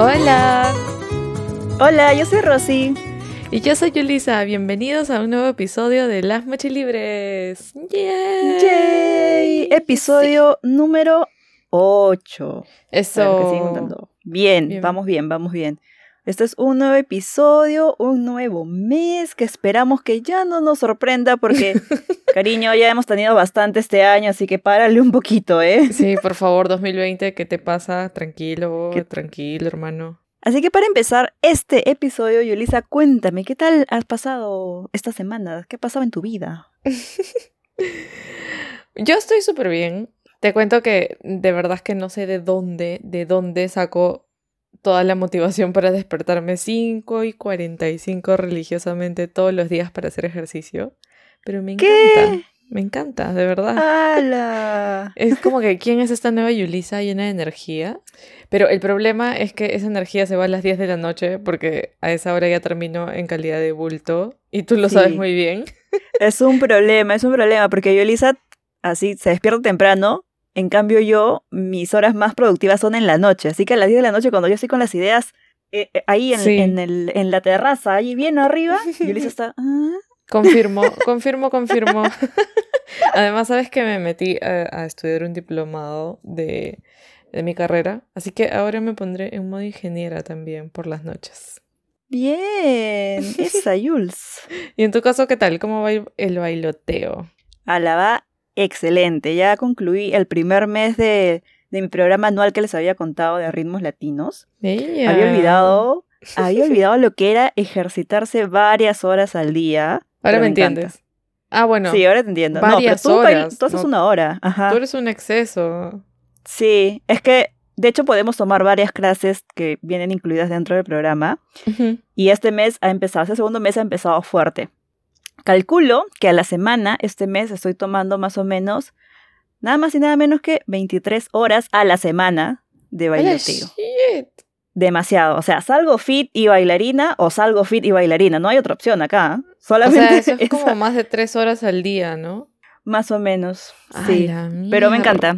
Hola. Hola, yo soy Rosy. Y yo soy Yulisa. Bienvenidos a un nuevo episodio de Las Mochilibres. ¡Yay! ¡Yay! Episodio número 8. Eso. Bien, bien, vamos bien, vamos bien. Este es un nuevo episodio, un nuevo mes que esperamos que ya no nos sorprenda porque, cariño, ya hemos tenido bastante este año, así que párale un poquito, ¿eh? Sí, por favor, 2020, ¿qué te pasa? Tranquilo, tranquilo, hermano. Así que para empezar este episodio, Yulisa, cuéntame, ¿qué tal has pasado esta semana? ¿Qué ha pasado en tu vida? Yo estoy súper bien. Te cuento que de verdad es que no sé de dónde, de dónde saco toda la motivación para despertarme 5 y 45 religiosamente todos los días para hacer ejercicio. Pero me encanta. Me encanta, de verdad. ¡Hala! Es como que, ¿quién es esta nueva Yulisa llena de energía? Pero el problema es que esa energía se va a las 10 de la noche porque a esa hora ya termino en calidad de bulto y tú lo sabes muy bien. Es un problema, es un problema porque Yulisa así se despierta temprano en cambio yo, mis horas más productivas son en la noche, así que a las 10 de la noche cuando yo estoy con las ideas eh, eh, ahí en, el, en, la terraza, ahí bien arriba, Yulisa está... Ah". Confirmo, confirmo, confirmo. Además, sabes que me metí a, estudiar un diplomado de, de, mi carrera, así que ahora me pondré en modo ingeniera también por las noches. Bien, esa Jules. ¿Y en tu caso qué tal? ¿Cómo va el bailoteo? Alaba excelente. Ya concluí el primer mes de, mi programa anual que les había contado de ritmos latinos. Había olvidado, había olvidado lo que era ejercitarse varias horas al día. Ahora me, entiendes. Ah, bueno. Sí, ahora te entiendo. Varias no, pero tú, horas. Tú haces una hora. Ajá. Tú eres un exceso. Sí, es que de hecho podemos tomar varias clases que vienen incluidas dentro del programa. Y este mes ha empezado, este segundo mes ha empezado fuerte. Calculo que a la semana, este mes, estoy tomando más o menos nada más y nada menos que 23 horas a la semana de bailoteo. Demasiado. O sea, salgo fit y bailarina o salgo fit y bailarina. No hay otra opción acá. Solamente o sea, eso es como más de tres horas al día, ¿no? Más o menos. sí. Pero me encanta.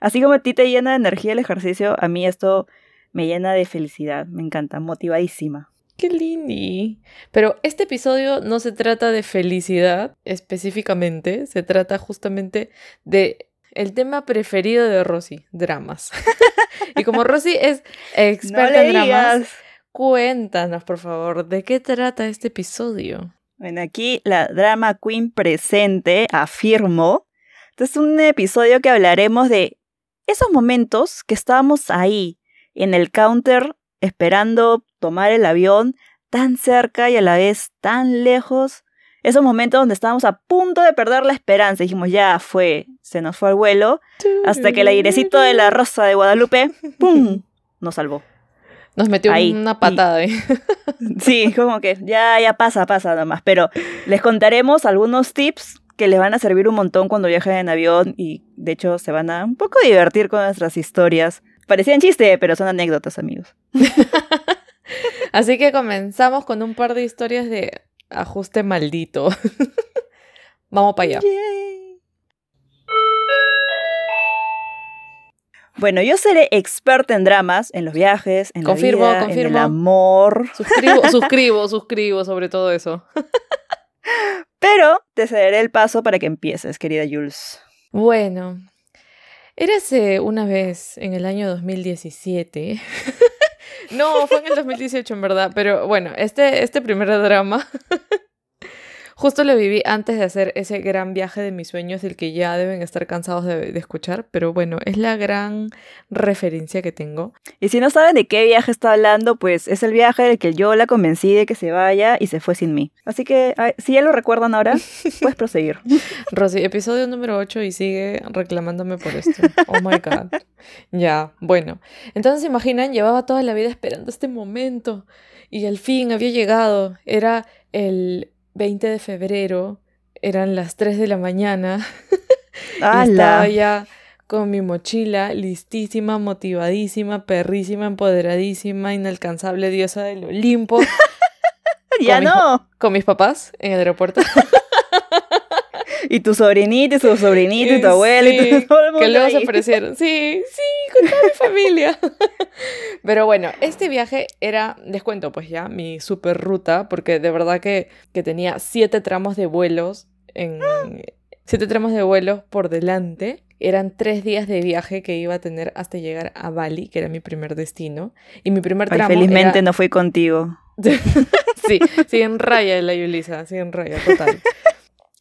Así como a ti te llena de energía el ejercicio, a mí esto me llena de felicidad. Me encanta. Motivadísima. Qué lindo. Pero este episodio no se trata de felicidad específicamente, se trata justamente de el tema preferido de Rosy, dramas. y como Rosy es experta en dramas, cuéntanos por favor, ¿de qué trata este episodio? Bueno, aquí la drama queen presente, afirmo. Este es un episodio que hablaremos de esos momentos que estábamos ahí, en el counter, esperando tomar el avión tan cerca y a la vez tan lejos. Esos momentos donde estábamos a punto de perder la esperanza. Dijimos, ya fue, se nos fue el vuelo. Hasta que el airecito de la rosa de Guadalupe, ¡pum! nos salvó. Nos metió una patada. ¿eh? Sí, como que ya, ya pasa, pasa nada más. Pero les contaremos algunos tips que les van a servir un montón cuando viajen en avión y de hecho se van a un poco divertir con nuestras historias. Parecían chiste, pero son anécdotas, amigos. Así que comenzamos con un par de historias de ajuste maldito. Vamos para allá. Bueno, yo seré experta en dramas, en los viajes, en confirmo, la vida, confirmo. en el amor. Suscribo, suscribo, suscribo sobre todo eso. Pero te cederé el paso para que empieces, querida Jules. Bueno, érase una vez en el año 2017 no, fue en el 2018 en verdad, pero bueno, este, este primer drama Justo lo viví antes de hacer ese gran viaje de mis sueños del que ya deben estar cansados de, escuchar, pero bueno, es la gran referencia que tengo. Y si no saben de qué viaje está hablando, pues es el viaje del que yo la convencí de que se vaya y se fue sin mí. Así que si ya lo recuerdan ahora, puedes proseguir. Rosy, episodio número 8 y sigue reclamándome por esto. Oh my god. Ya, bueno. Entonces, imaginan, llevaba toda la vida esperando este momento y al fin había llegado. Era el 20 de febrero, eran las 3 de la mañana. y estaba ya con mi mochila, listísima, motivadísima, perrísima, empoderadísima, inalcanzable diosa del Olimpo. ya no. con mis papás en el aeropuerto. y tu sobrinito y su sobrinito y tu abuelo y Sí, todo el mundo que luego se aparecieron. Sí, sí, con toda mi familia. Pero bueno, este viaje era, les cuento pues ya, mi super ruta, porque de verdad que, que tenía siete tramos de vuelos en... Siete tramos de vuelos por delante. Eran tres días de viaje que iba a tener hasta llegar a Bali, que era mi primer destino. Y mi primer Ay, tramo felizmente era- no fui contigo. Sí, sí, en raya la Yulisa, sí, en raya, total.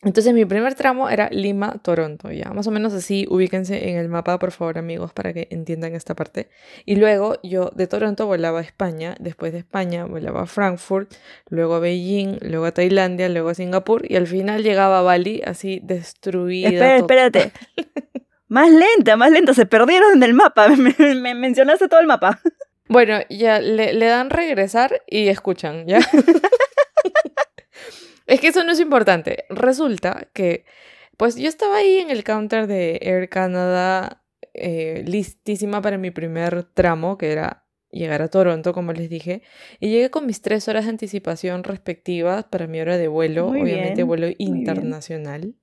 Entonces mi primer tramo era Lima-Toronto, ya. Más o menos así, ubíquense en el mapa, por favor, amigos, para que entiendan esta parte. Y luego yo de Toronto volaba a España, después de España volaba a Frankfurt, luego a Beijing, luego a Tailandia, luego a Singapur y al final llegaba a Bali así destruida. Espera, espérate. Más lenta, más lenta. Se perdieron en el mapa. Me, me mencionaste todo el mapa. Bueno, ya le, le dan regresar y escuchan, ¿ya? es que eso no es importante. Resulta que, pues yo estaba ahí en el counter de Air Canada, eh, listísima para mi primer tramo, que era llegar a Toronto, como les dije, y llegué con mis tres horas de anticipación respectivas para mi hora de vuelo, Muy obviamente bien, vuelo internacional.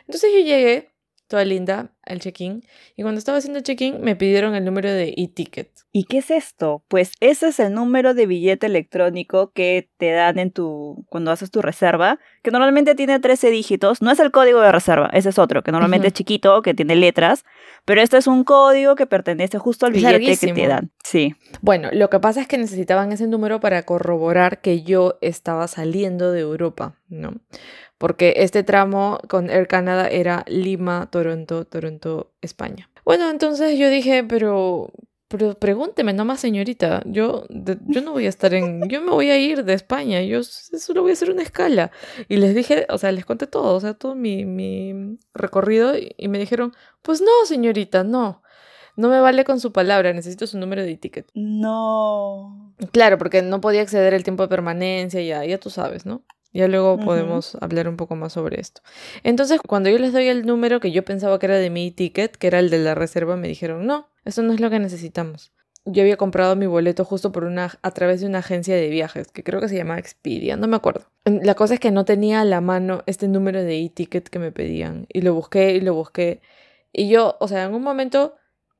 Entonces yo llegué, toda linda, al check-in, y cuando estaba haciendo check-in me pidieron el número de e-ticket. ¿Y qué es esto? Pues ese es el número de billete electrónico que te dan en tu cuando haces tu reserva, que normalmente tiene 13 dígitos. No es el código de reserva, ese es otro, que normalmente es chiquito, que tiene letras, pero este es un código que pertenece justo al billete que larguísimo. te dan. Sí. Bueno, lo que pasa es que necesitaban ese número para corroborar que yo estaba saliendo de Europa, ¿no? Porque este tramo con Air Canada era Lima, Toronto, Toronto, España. Bueno, entonces yo dije, pero, pero pregúnteme nomás, señorita. Yo, de- yo no voy a estar en, yo me voy a ir de España. Yo solo voy a hacer una escala. Y les dije, o sea, les conté todo, o sea, todo mi, mi recorrido y, y me dijeron, pues no, señorita, no. No me vale con su palabra, necesito su número de ticket. No. Claro, porque no podía acceder el tiempo de permanencia, ya, ya tú sabes, ¿no? Ya luego podemos hablar un poco más sobre esto. Entonces, cuando yo les doy el número que yo pensaba que era de mi ticket, que era el de la reserva, me dijeron, no, eso no es lo que necesitamos. Yo había comprado mi boleto justo por una, a través de una agencia de viajes, que creo que se llama Expedia, no me acuerdo. La cosa es que no tenía a la mano este número de e-ticket que me pedían. Y lo busqué y lo busqué. Y yo, o sea, en un momento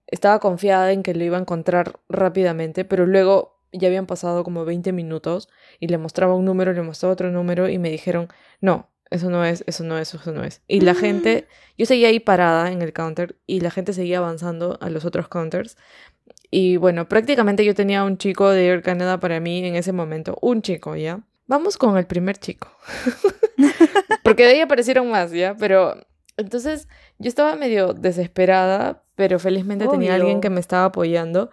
estaba confiada en que lo iba a encontrar rápidamente, pero luego ya habían pasado como 20 minutos y le mostraba un número, le mostraba otro número y me dijeron, no, eso no es, eso no es, eso no es. Y la Mm. gente, yo seguía ahí parada en el counter y la gente seguía avanzando a los otros counters. Y bueno, prácticamente yo tenía un chico de Air Canada para mí en ese momento, un chico, ¿ya? Vamos con el primer chico. Porque de ahí aparecieron más, ¿ya? Pero entonces yo estaba medio desesperada, pero felizmente tenía alguien que me estaba apoyando.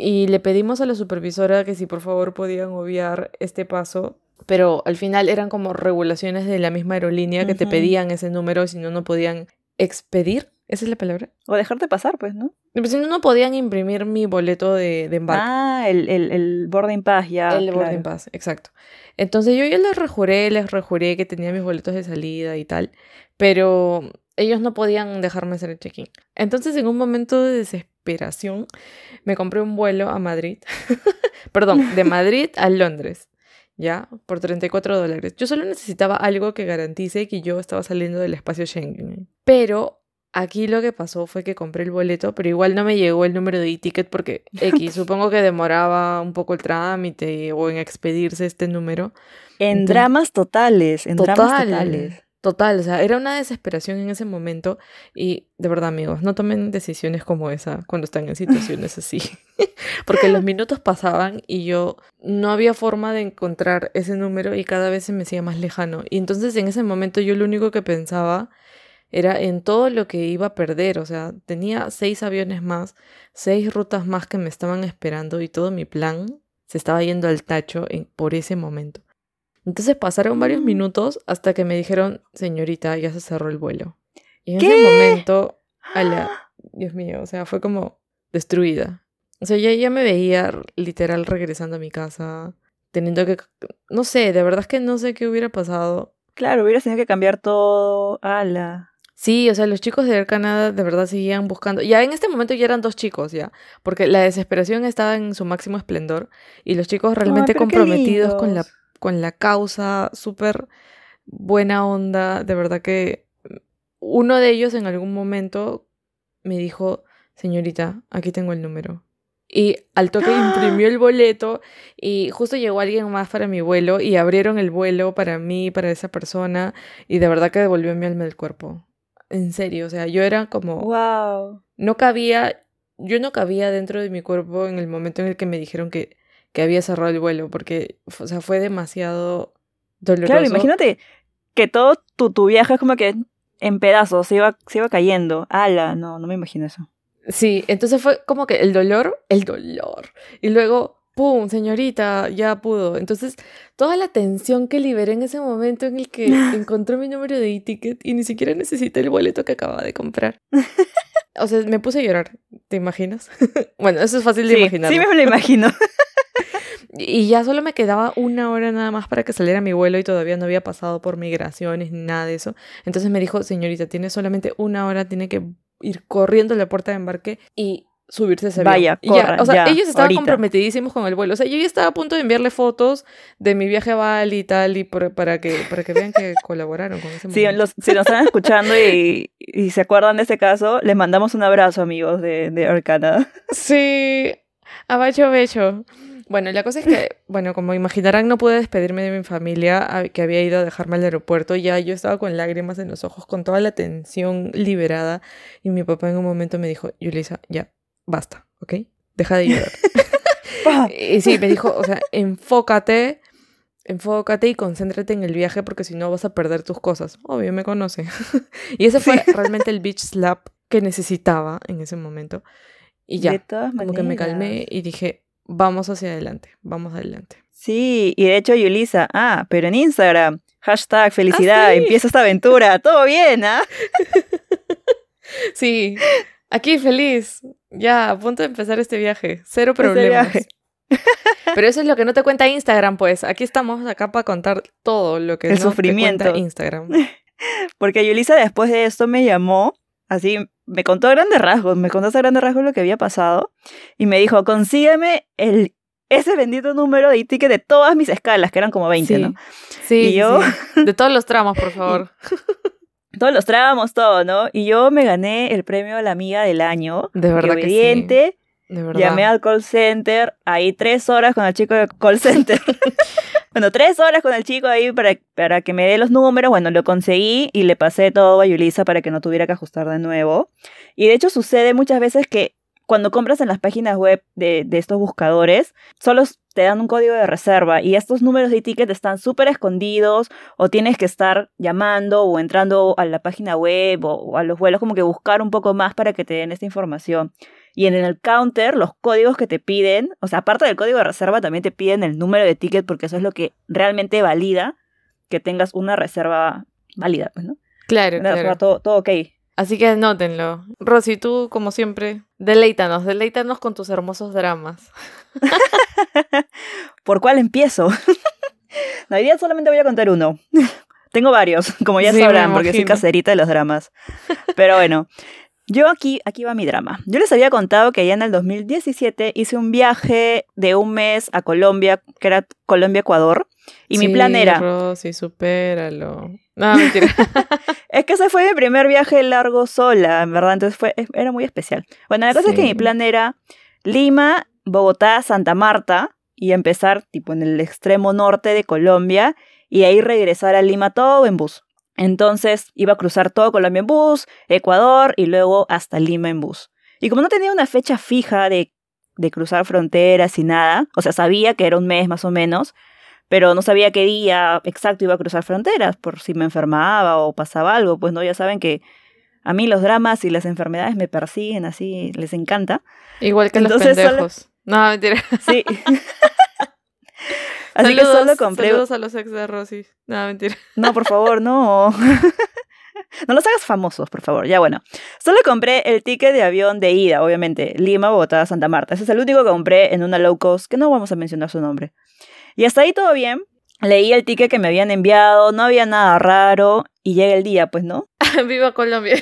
Y le pedimos a la supervisora que si por favor podían obviar este paso. Pero al final eran como regulaciones de la misma aerolínea que te pedían ese número, si no, no podían expedir. ¿Esa es la palabra? O dejarte pasar, pues, ¿no? Pero Si no, no podían imprimir mi boleto de, de embarque. Ah, el, el, el boarding pass ya. El claro. boarding pass, exacto. Entonces yo ya les rejuré, les rejuré que tenía mis boletos de salida y tal, pero ellos no podían dejarme hacer el check-in. Entonces en un momento de me compré un vuelo a Madrid, perdón, de Madrid a Londres, ¿ya? Por 34 dólares. Yo solo necesitaba algo que garantice que yo estaba saliendo del espacio Schengen. Pero aquí lo que pasó fue que compré el boleto, pero igual no me llegó el número de e-ticket porque X, supongo que demoraba un poco el trámite o en expedirse este número. En Entonces- dramas totales, en dramas Total. totales. Total, o sea, era una desesperación en ese momento y de verdad amigos, no tomen decisiones como esa cuando están en situaciones así, porque los minutos pasaban y yo no había forma de encontrar ese número y cada vez se me hacía más lejano y entonces en ese momento yo lo único que pensaba era en todo lo que iba a perder, o sea, tenía seis aviones más, seis rutas más que me estaban esperando y todo mi plan se estaba yendo al tacho en- por ese momento. Entonces pasaron varios Mm. minutos hasta que me dijeron, señorita, ya se cerró el vuelo. Y en ¿Qué? ese momento, ala, Dios mío, o sea, fue como destruida. O sea, ya, ya me veía literal regresando a mi casa, teniendo que, no sé, de verdad es que no sé qué hubiera pasado. Claro, hubieras tenido que cambiar todo. Ala. Sí, o sea, los chicos de Air Canada de verdad seguían buscando. Ya en este momento ya eran dos chicos, ya. Porque la desesperación estaba en su máximo esplendor. Y los chicos realmente comprometidos con la. Con la causa, súper buena onda. De verdad que uno de ellos en algún momento me dijo, señorita, aquí tengo el número. Y al toque imprimió el boleto y justo llegó alguien más para mi vuelo y abrieron el vuelo para mí, para esa persona y de verdad que devolvió mi alma del cuerpo. En serio, o sea, yo era como... Wow. No cabía, yo no cabía dentro de mi cuerpo en el momento en el que me dijeron que, que había cerrado el vuelo porque, o sea, fue demasiado doloroso. Claro, imagínate que todo tu, tu viaje es como que en pedazos, se iba, se iba cayendo. Ala, no, no me imagino eso. Sí, entonces fue como que el dolor, el dolor. Y luego, ¡pum! Señorita, ya pudo. Entonces, toda la tensión que liberé en ese momento en el que encontré mi número de e-ticket y ni siquiera necesité el boleto que acababa de comprar. O sea, me puse a llorar, ¿te imaginas? bueno, eso es fácil de sí, imaginar. Sí, me lo imagino. Y ya solo me quedaba una hora nada más para que saliera mi vuelo y todavía no había pasado por migraciones ni nada de eso. Entonces me dijo, señorita, tiene solamente una hora, tiene que ir corriendo a la puerta de embarque y subirse a ese avión. Vaya, ya, o sea, ya, ellos estaban ahorita. comprometidísimos con el vuelo. O sea, yo ya estaba a punto de enviarle fotos de mi viaje a Bali y tal, y por- para, que, para que vean que colaboraron con ese los, si nos están escuchando y, y se acuerdan de ese caso, les mandamos un abrazo, amigos de, de Air Canada. Sí, abacho becho. Bueno, la cosa es que, bueno, como imaginarán, no pude despedirme de mi familia que había ido a dejarme al aeropuerto. Ya yo estaba con lágrimas en los ojos, con toda la tensión liberada. Y mi papá en un momento me dijo, Yulisa, ya, basta, ¿ok? Deja de llorar. Y sí, me dijo, o sea, enfócate, enfócate y concéntrate en el viaje porque si no vas a perder tus cosas. Obvio, me conoce. y ese fue Sí. realmente el beach slap que necesitaba en ese momento. Y ya como que me calmé y dije, vamos hacia adelante, vamos adelante. Sí, y de hecho Yulisa, ah, pero en Instagram, hashtag felicidad, Ah, sí. empieza esta aventura, todo bien, ¿ah? Sí, aquí feliz, ya a punto de empezar este viaje, cero Este problemas. viaje. Pero eso es lo que no te cuenta Instagram, pues. Aquí estamos acá para contar todo lo que El no sufrimiento. te cuenta Instagram. Porque Yulisa después de esto me llamó, así, me contó a grandes rasgos, me contó a grandes rasgos lo que había pasado, y me dijo, consígueme el, ese bendito número de ticket de todas mis escalas, que eran como 20, sí. ¿no? Sí, Y yo- sí. De todos los tramos, por favor. Todos los tramos, todo, ¿no? Y yo me gané el premio a la amiga del año. De verdad que sí. De verdad. Llamé al call center, ahí tres horas con el chico de call center. bueno, tres horas con el chico ahí para, para que me dé los números. Bueno, lo conseguí y le pasé todo a Yulisa para que no tuviera que ajustar de nuevo. Y de hecho sucede muchas veces que cuando compras en las páginas web de, de estos buscadores, solo te dan un código de reserva y estos números de ticket están súper escondidos o tienes que estar llamando o entrando a la página web o, o a los vuelos como que buscar un poco más para que te den esta información. Y en el counter, los códigos que te piden, o sea, aparte del código de reserva, también te piden el número de ticket porque eso es lo que realmente valida que tengas una reserva válida, pues, ¿no? Claro, Una claro. todo, todo ok. Así que anótenlo. Rosy, tú, como siempre, deleítanos, deleítanos con tus hermosos dramas. ¿Por cuál empiezo? no, hoy día solamente voy a contar uno. Tengo varios, como ya Sí, sabrán, porque soy caserita de los dramas. Pero bueno, yo aquí, aquí va mi drama. Yo les había contado que ya en el 2017 hice un viaje de un mes a Colombia, que era Colombia-Ecuador. Y mi plan era, Rosy, supéralo. No, mentira. Es que ese fue mi primer viaje largo sola, en verdad, entonces fue, era muy especial. Bueno, la cosa es que mi plan era Lima, Bogotá, Santa Marta y empezar tipo en el extremo norte de Colombia y ahí regresar a Lima todo en bus. Entonces iba a cruzar todo Colombia en bus, Ecuador y luego hasta Lima en bus. Y como no tenía una fecha fija de, de cruzar fronteras y nada, o sea, sabía que era un mes más o menos, pero no sabía qué día exacto iba a cruzar fronteras, por si me enfermaba o pasaba algo, pues no, ya saben que a mí los dramas y las enfermedades me persiguen así, les encanta. Igual que Entonces, los solo- pendejos. No, mentira. Sí. así que solo compré... Saludos a los ex de Rosy. No, mentira. No, por favor, no. No los hagas famosos, por favor. Ya bueno. Solo compré el ticket de avión de ida, obviamente. Lima, Bogotá, Santa Marta. Ese es el único que compré en una low cost, que no vamos a mencionar su nombre. Y hasta ahí todo bien. Leí el ticket que me habían enviado, no había nada raro. Y llega el día, pues, ¿no? Viva Colombia.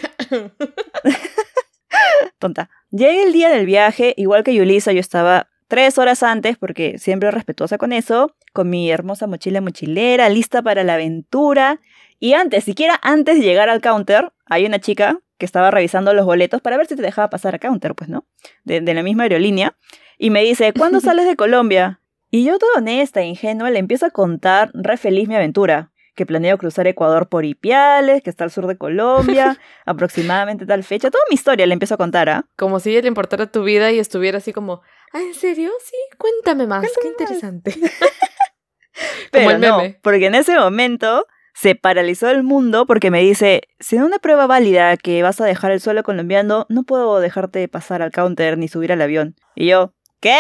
Tonta. Llega el día del viaje, igual que Yulisa, yo estaba tres horas antes, porque siempre respetuosa con eso, con mi hermosa mochila mochilera, lista para la aventura. Y antes, siquiera antes de llegar al counter, hay una chica que estaba revisando los boletos para ver si te dejaba pasar a counter, pues, ¿no? De, de la misma aerolínea. Y me dice, ¿cuándo sales de Colombia? Y yo, toda honesta e ingenua, le empiezo a contar re feliz mi aventura. Que planeo cruzar Ecuador por Ipiales, que está al sur de Colombia, aproximadamente tal fecha. Toda mi historia le empiezo a contar, ¿ah? Como si ella le importara tu vida y estuviera así como, ¿en serio? Sí, cuéntame más, qué Cuéntame más". interesante. Pero el no, porque en ese momento se paralizó el mundo porque me dice, sin una prueba válida que vas a dejar el suelo colombiano, no puedo dejarte pasar al counter ni subir al avión. Y yo, ¿qué?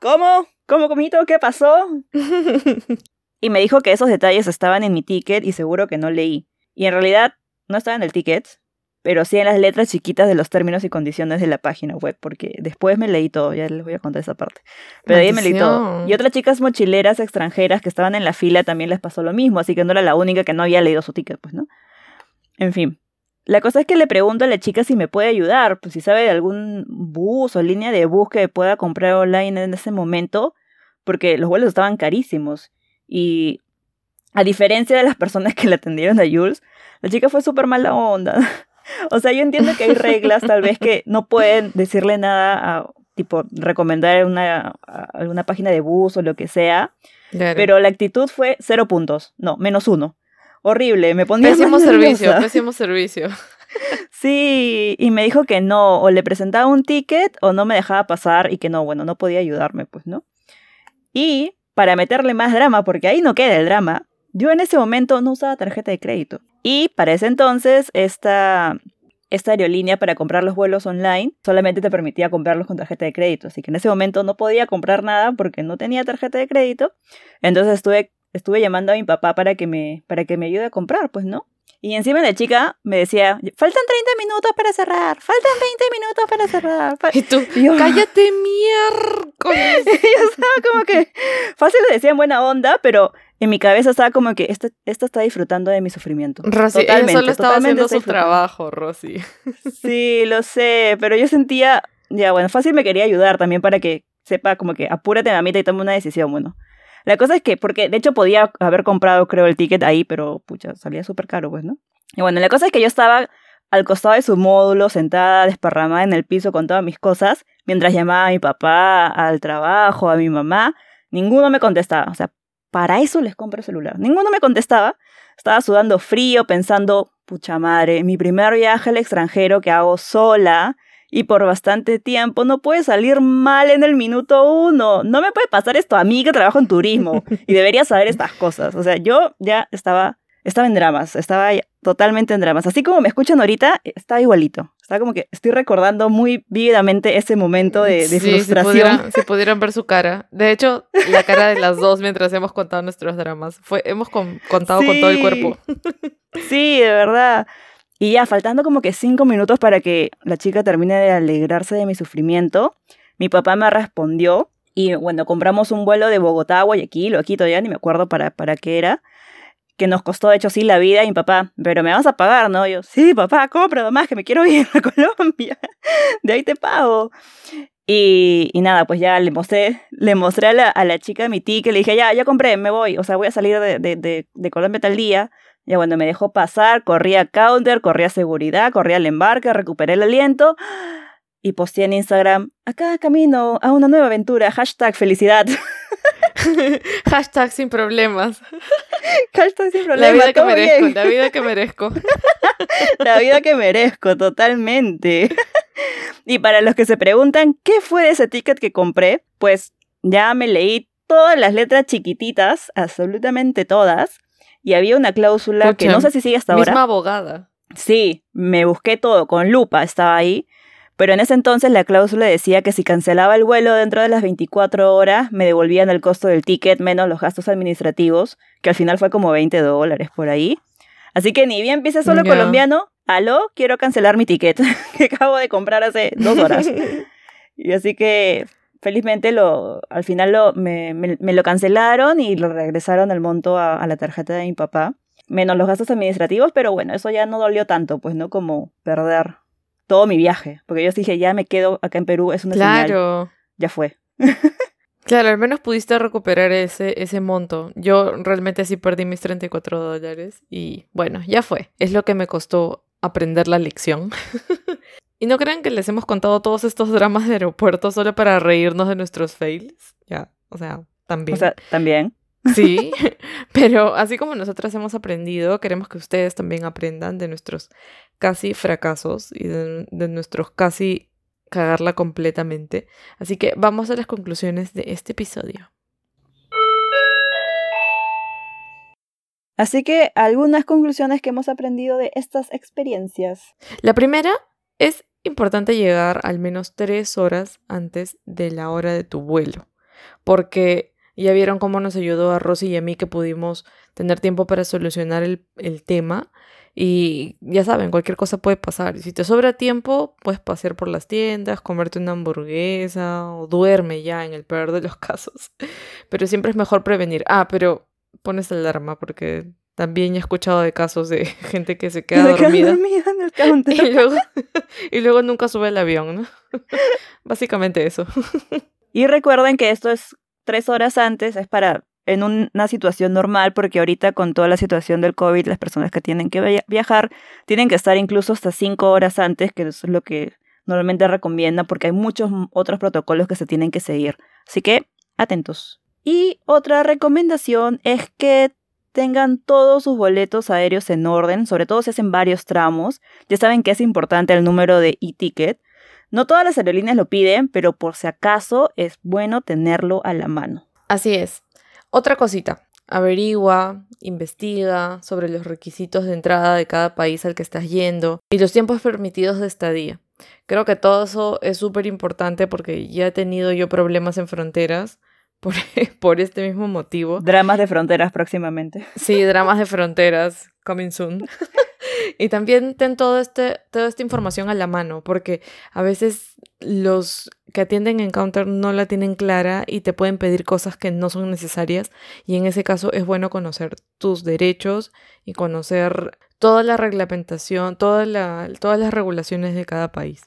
¿Cómo? ¿Cómo, comito? ¿Qué pasó? Y me dijo que esos detalles estaban en mi ticket y seguro que no leí. Y en realidad no estaba en el ticket, pero sí en las letras chiquitas de los términos y condiciones de la página web, porque después me leí todo, ya les voy a contar esa parte. Pero ahí me leí todo. Y otras chicas mochileras extranjeras que estaban en la fila también les pasó lo mismo, así que no era la única que no había leído su ticket, pues, ¿no? En fin. La cosa es que le pregunto a la chica si me puede ayudar, pues si sabe de algún bus o línea de bus que pueda comprar online en ese momento, porque los vuelos estaban carísimos. Y a diferencia de las personas que le atendieron a Jules, la chica fue súper mala onda. o sea, yo entiendo que hay reglas tal vez que no pueden decirle nada a, tipo, recomendar una, alguna página de bus o lo que sea, Claro. pero la actitud fue cero puntos, no, menos uno. Horrible, me ponía Pésimo más servicio, pésimo servicio. Sí, y me dijo que no, o le presentaba un ticket o no me dejaba pasar y que no, bueno, no podía ayudarme, pues, ¿no? Y para meterle más drama, porque ahí no queda el drama, yo en ese momento no usaba tarjeta de crédito. Y para ese entonces, esta, esta aerolínea para comprar los vuelos online solamente te permitía comprarlos con tarjeta de crédito. Así que en ese momento no podía comprar nada porque no tenía tarjeta de crédito. Entonces estuve, estuve llamando a mi papá para que, me, para que me ayude a comprar, pues, ¿no? Y encima la chica me decía, faltan 30 minutos para cerrar, faltan 20 minutos para cerrar. Fa-". Y tú, Y yo- cállate miércoles. yo estaba como que, fácil lo decía en buena onda, pero en mi cabeza estaba como que, esta, esta está disfrutando de mi sufrimiento. Rosy, ella Totalmente, solo estaba haciendo su trabajo, Rosy. Sí, lo sé, pero yo sentía, ya bueno, fácil me quería ayudar también para que sepa como que apúrate mamita y tome una decisión, bueno. La cosa es que, porque de hecho podía haber comprado creo el ticket ahí, pero pucha, salía súper caro, pues, ¿no? Y bueno, la cosa es que yo estaba al costado de su módulo, sentada, desparramada en el piso con todas mis cosas, mientras llamaba a mi papá, al trabajo, a mi mamá, ninguno me contestaba, o sea, para eso les compro el celular. Ninguno me contestaba, estaba sudando frío, pensando, pucha madre, mi primer viaje al extranjero que hago sola y por bastante tiempo no puede salir mal en el minuto uno. No me puede pasar esto a mí que trabajo en turismo y debería saber estas cosas. O sea, yo ya estaba, estaba en dramas, estaba totalmente en dramas. Así como me escuchan ahorita, estaba igualito. Estaba como que estoy recordando muy vívidamente ese momento de, de Sí, frustración. Si pudieran, si pudieran ver su cara. De hecho, la cara de las dos mientras hemos contado nuestros dramas. Fue, hemos con- contado con todo el cuerpo. Sí, de verdad. Y ya, faltando como que cinco minutos para que la chica termine de alegrarse de mi sufrimiento, mi papá me respondió y bueno, compramos un vuelo de Bogotá a Guayaquil o a Quito, ya ni me acuerdo para, para qué era, que nos costó de hecho sí la vida y mi papá, pero me vas a pagar, ¿no? Yo, sí, papá, compra nomás que me quiero ir a Colombia, de ahí te pago. Y, y nada, pues ya le mostré, le mostré a la, a la chica mi ticket, le dije, ya, ya compré, me voy, o sea, voy a salir de, de, de, de Colombia tal día. Ya cuando me dejó pasar, corrí a counter, corrí a seguridad, corrí al embarque, recuperé el aliento y posteé en Instagram, acá camino a una nueva aventura, hashtag felicidad. Hashtag sin problemas. hashtag sin problema, La vida que merezco, bien. la vida que merezco. La vida que merezco, totalmente. y para los que se preguntan qué fue de ese ticket que compré, pues ya me leí todas las letras chiquititas, absolutamente todas, y había una cláusula que no sé si sigue hasta ahora. Misma abogada. Sí, me busqué todo, con lupa estaba ahí. Pero en ese entonces la cláusula decía que si cancelaba el vuelo dentro de las 24 horas, me devolvían el costo del ticket menos los gastos administrativos, que al final fue como 20 dólares por ahí. Así que ni bien pise solo colombiano, aló, quiero cancelar mi ticket, que acabo de comprar hace dos horas. y así que felizmente lo, al final lo, me, me- me lo cancelaron y lo regresaron el monto a, a la tarjeta de mi papá. Menos los gastos administrativos, pero bueno, eso ya no dolió tanto, pues no como perder todo mi viaje. Porque yo dije, ya me quedo acá en Perú, es una señal, Claro. ya fue. Claro, al menos pudiste recuperar ese, ese monto. Yo realmente sí perdí mis 34 dólares y bueno, ya fue. Es lo que me costó aprender la lección. y no crean que les hemos contado todos estos dramas de aeropuerto solo para reírnos de nuestros fails. Ya, o sea, también. O sea, también. Sí, pero así como nosotras hemos aprendido, queremos que ustedes también aprendan de nuestros casi fracasos y de, de nuestros casi cagarla completamente. Así que vamos a las conclusiones de este episodio. Así que algunas conclusiones que hemos aprendido de estas experiencias. La primera es importante llegar al menos tres horas antes de la hora de tu vuelo, porque ya vieron cómo nos ayudó a Rosy y a mí que pudimos tener tiempo para solucionar el, tema y ya saben, cualquier cosa puede pasar. Si te sobra tiempo, puedes pasear por las tiendas, comerte una hamburguesa o duerme ya en el peor de los casos. Pero siempre es mejor prevenir. Ah, pero pones alarma porque también he escuchado de casos de gente que se queda dormida. en el counter. Y luego, y luego nunca sube el avión, ¿no? Básicamente eso. Y recuerden que esto es tres horas antes, es para en una situación normal, porque ahorita con toda la situación del COVID, las personas que tienen que viajar tienen que estar incluso hasta cinco horas antes, que eso es lo que normalmente recomienda, porque hay muchos otros protocolos que se tienen que seguir. Así que, atentos. Y otra recomendación es que tengan todos sus boletos aéreos en orden, sobre todo si hacen varios tramos. Ya saben que es importante el número de e-ticket. No todas las aerolíneas lo piden, pero por si acaso es bueno tenerlo a la mano. Así es. Otra cosita, averigua, investiga sobre los requisitos de entrada de cada país al que estás yendo y los tiempos permitidos de estadía. Creo que todo eso es súper importante porque ya he tenido yo problemas en fronteras por, por, este mismo motivo. Dramas de fronteras próximamente. Sí, dramas de fronteras, coming soon. y también ten todo este, toda esta información a la mano, porque a veces los que atienden en counter no la tienen clara y te pueden pedir cosas que no son necesarias y en ese caso es bueno conocer tus derechos y conocer toda la reglamentación, toda la, todas las regulaciones de cada país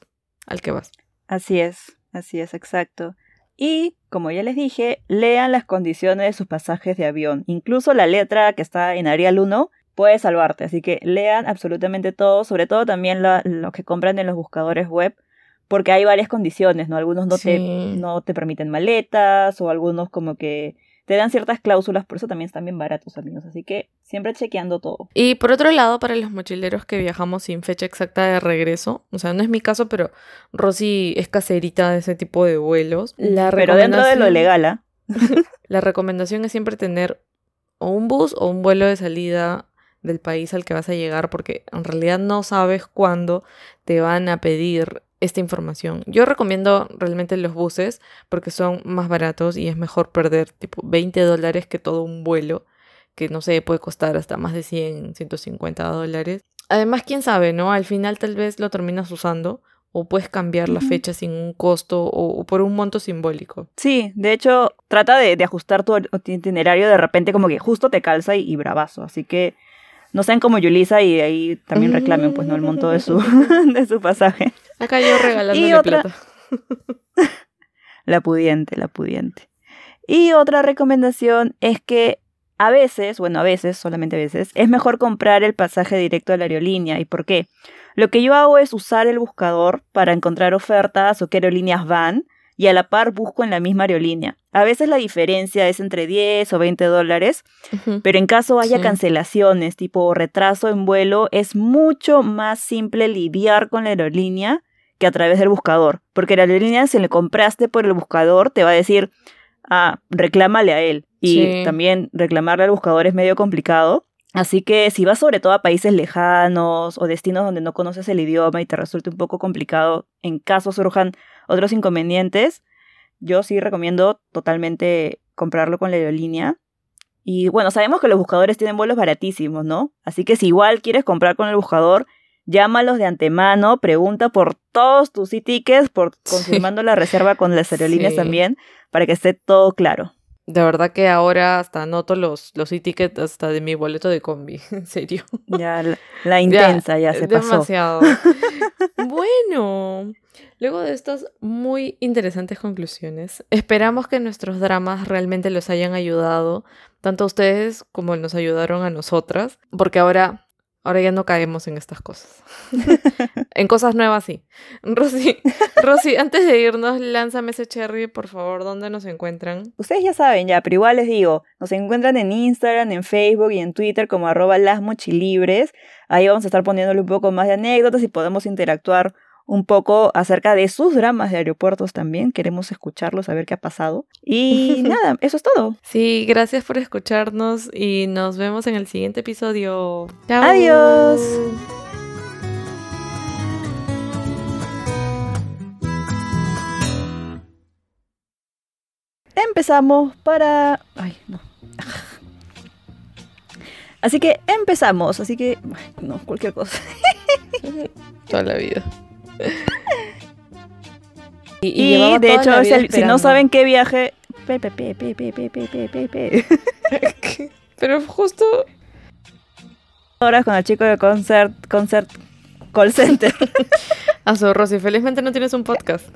al que vas. Así es, así es, exacto. Y, como ya les dije, lean las condiciones de sus pasajes de avión. Incluso la letra que está en Arial 1 puede salvarte. Así que lean absolutamente todo, sobre todo también lo que compran en los buscadores web porque hay varias condiciones, ¿no? Algunos no, te, no te permiten maletas o algunos como que te dan ciertas cláusulas, por eso también están bien baratos, amigos. Así que siempre chequeando todo. Y por otro lado, para los mochileros que viajamos sin fecha exacta de regreso, o sea, no es mi caso, pero Rosy es caserita de ese tipo de vuelos. La pero dentro de lo legal, ¿ah? la recomendación es siempre tener o un bus o un vuelo de salida del país al que vas a llegar, porque en realidad no sabes cuándo te van a pedir esta información. Yo recomiendo realmente los buses porque son más baratos y es mejor perder tipo 20 dólares que todo un vuelo que no sé, puede costar hasta más de 100, 150 dólares. Además, quién sabe, ¿no? Al final tal vez lo terminas usando o puedes cambiar la fecha sin un costo o, por un monto simbólico. Sí, de hecho, trata de, ajustar tu itinerario de repente como que justo te calza y, y bravazo. Así que no sean como Yulisa y ahí también reclamen, pues, ¿no? El monto de su, de su pasaje. Acá yo regalándole y plata. la pudiente, la pudiente. Y otra recomendación es que a veces, bueno, a veces, solamente a veces, es mejor comprar el pasaje directo de la aerolínea. ¿Y por qué? Lo que yo hago es usar el buscador para encontrar ofertas o qué aerolíneas van y a la par busco en la misma aerolínea. A veces la diferencia es entre 10 o 20 dólares, pero en caso haya cancelaciones, tipo retraso en vuelo, es mucho más simple lidiar con la aerolínea que a través del buscador, porque la aerolínea si le compraste por el buscador te va a decir, ah, reclámale a él. Y también reclamarle al buscador es medio complicado. Así que si vas sobre todo a países lejanos o destinos donde no conoces el idioma y te resulte un poco complicado, en caso surjan otros inconvenientes, yo sí recomiendo totalmente comprarlo con la aerolínea. Y bueno, sabemos que los buscadores tienen vuelos baratísimos, ¿no? Así que si igual quieres comprar con el buscador, llámalos de antemano, pregunta por todos tus e-tickets, por confirmando la reserva con las aerolíneas también, para que esté todo claro. De verdad que ahora hasta anoto los, los e-tickets hasta de mi boleto de combi, en serio. Ya, la, la intensa ya, se pasó. Demasiado. bueno, luego de estas muy interesantes conclusiones, esperamos que nuestros dramas realmente los hayan ayudado, tanto a ustedes como nos ayudaron a nosotras, porque ahora Ahora ya no caemos en estas cosas. en cosas nuevas sí. Rosy, Rosy, antes de irnos, lánzame ese cherry, por favor, ¿dónde nos encuentran? Ustedes ya saben ya, pero igual les digo, nos encuentran en Instagram, en Facebook y en Twitter como arroba las mochilibres. Ahí vamos a estar poniéndole un poco más de anécdotas y podemos interactuar un poco acerca de sus dramas de aeropuertos también. Queremos escucharlos, saber qué ha pasado. Y nada, eso es todo. Sí, gracias por escucharnos y nos vemos en el siguiente episodio. Chao. Adiós. Empezamos para... Ay, no. Así que empezamos, así que... No, cualquier cosa. Toda la vida. Y, y de hecho, el, si no saben qué viaje. Pe, pe, pe, Pero justo. Horas con el chico de concert, concert call center. A su Rosy, felizmente no tienes un podcast.